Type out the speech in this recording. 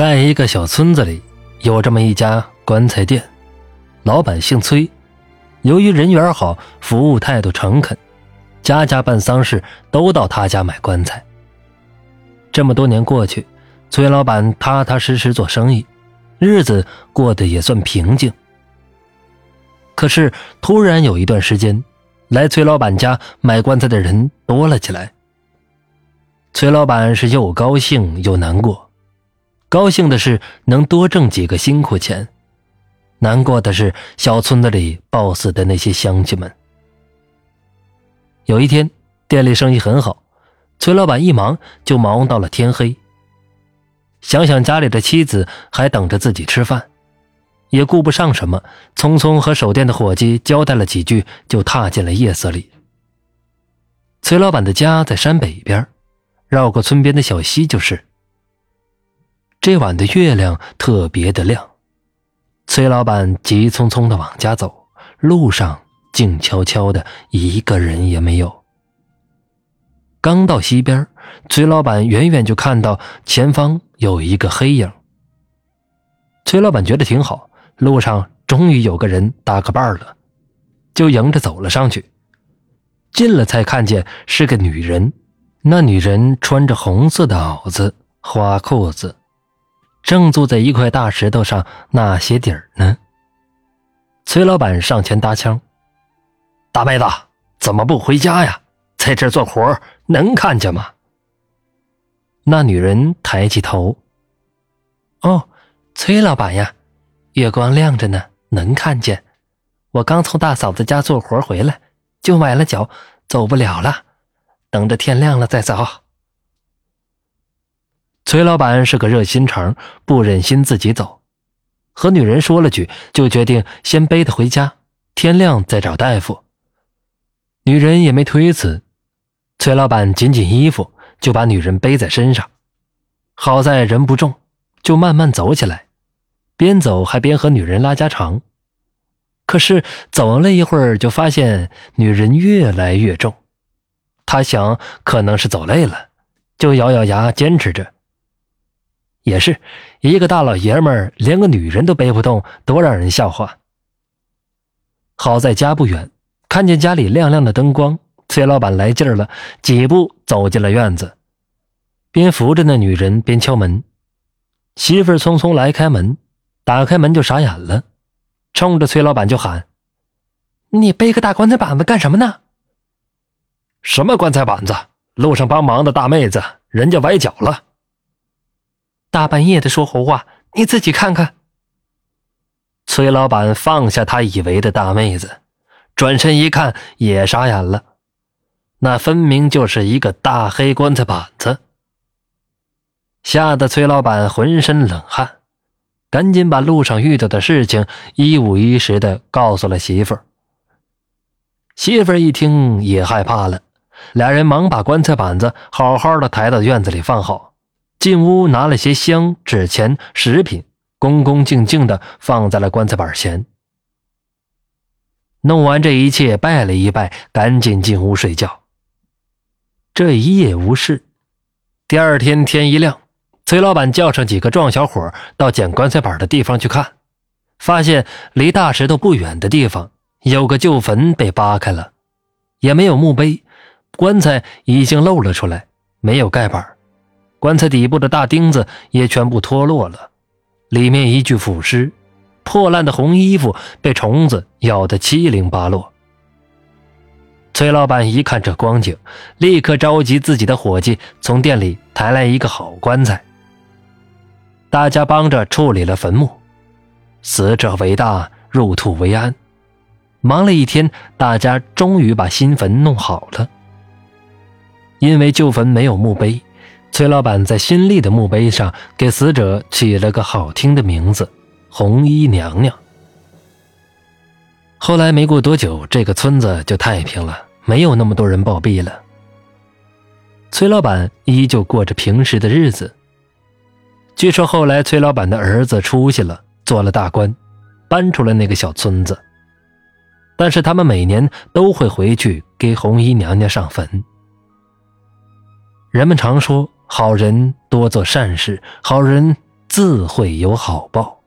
在一个小村子里，有这么一家棺材店，老板姓崔。由于人缘好，服务态度诚恳，家家办丧事都到他家买棺材。这么多年过去，崔老板踏踏实实做生意，日子过得也算平静。可是突然有一段时间，来崔老板家买棺材的人多了起来。崔老板是又高兴又难过。高兴的是能多挣几个辛苦钱，难过的是小村子里暴死的那些乡亲们。有一天，店里生意很好，崔老板一忙就忙到了天黑。想想家里的妻子还等着自己吃饭，也顾不上什么，匆匆和守店的伙计交代了几句，就踏进了夜色里。崔老板的家在山北边，绕过村边的小溪就是。这晚的月亮特别的亮，崔老板急匆匆的往家走，路上静悄悄的，一个人也没有。刚到溪边，崔老板远远就看到前方有一个黑影。崔老板觉得挺好，路上终于有个人搭个伴了，就迎着走了上去。进了才看见是个女人，那女人穿着红色的袄子、花裤子。正坐在一块大石头上纳鞋底儿呢。崔老板上前搭腔：“大妹子，怎么不回家呀？在这做活能看见吗？”那女人抬起头：“哦，崔老板呀，月光亮着呢，能看见。我刚从大嫂子家做活回来，就崴了脚，走不了了，等着天亮了再走。”崔老板是个热心肠，不忍心自己走，和女人说了句，就决定先背她回家，天亮再找大夫。女人也没推辞，崔老板紧紧衣服，就把女人背在身上。好在人不重，就慢慢走起来，边走还边和女人拉家常。可是走了一会儿，就发现女人越来越重，他想可能是走累了，就咬咬牙坚持着。也是一个大老爷们儿，连个女人都背不动，多让人笑话。好在家不远，看见家里亮亮的灯光，崔老板来劲儿了，几步走进了院子，边扶着那女人边敲门。媳妇儿匆匆来开门，打开门就傻眼了，冲着崔老板就喊：“你背个大棺材板子干什么呢？”“什么棺材板子？路上帮忙的大妹子，人家崴脚了。”大半夜的说胡话，你自己看看。崔老板放下他以为的大妹子，转身一看也傻眼了，那分明就是一个大黑棺材板子。吓得崔老板浑身冷汗，赶紧把路上遇到的事情一五一十的告诉了媳妇儿。媳妇儿一听也害怕了，俩人忙把棺材板子好好的抬到院子里放好。进屋拿了些香、纸钱、食品，恭恭敬敬的放在了棺材板前。弄完这一切，拜了一拜，赶紧进屋睡觉。这一夜无事。第二天天一亮，崔老板叫上几个壮小伙到捡棺材板的地方去看，发现离大石头不远的地方有个旧坟被扒开了，也没有墓碑，棺材已经露了出来，没有盖板。棺材底部的大钉子也全部脱落了，里面一具腐尸，破烂的红衣服被虫子咬得七零八落。崔老板一看这光景，立刻召集自己的伙计从店里抬来一个好棺材，大家帮着处理了坟墓。死者为大，入土为安。忙了一天，大家终于把新坟弄好了。因为旧坟没有墓碑。崔老板在新立的墓碑上给死者起了个好听的名字“红衣娘娘”。后来没过多久，这个村子就太平了，没有那么多人暴毙了。崔老板依旧过着平时的日子。据说后来崔老板的儿子出息了，做了大官，搬出了那个小村子。但是他们每年都会回去给红衣娘娘上坟。人们常说。好人多做善事，好人自会有好报。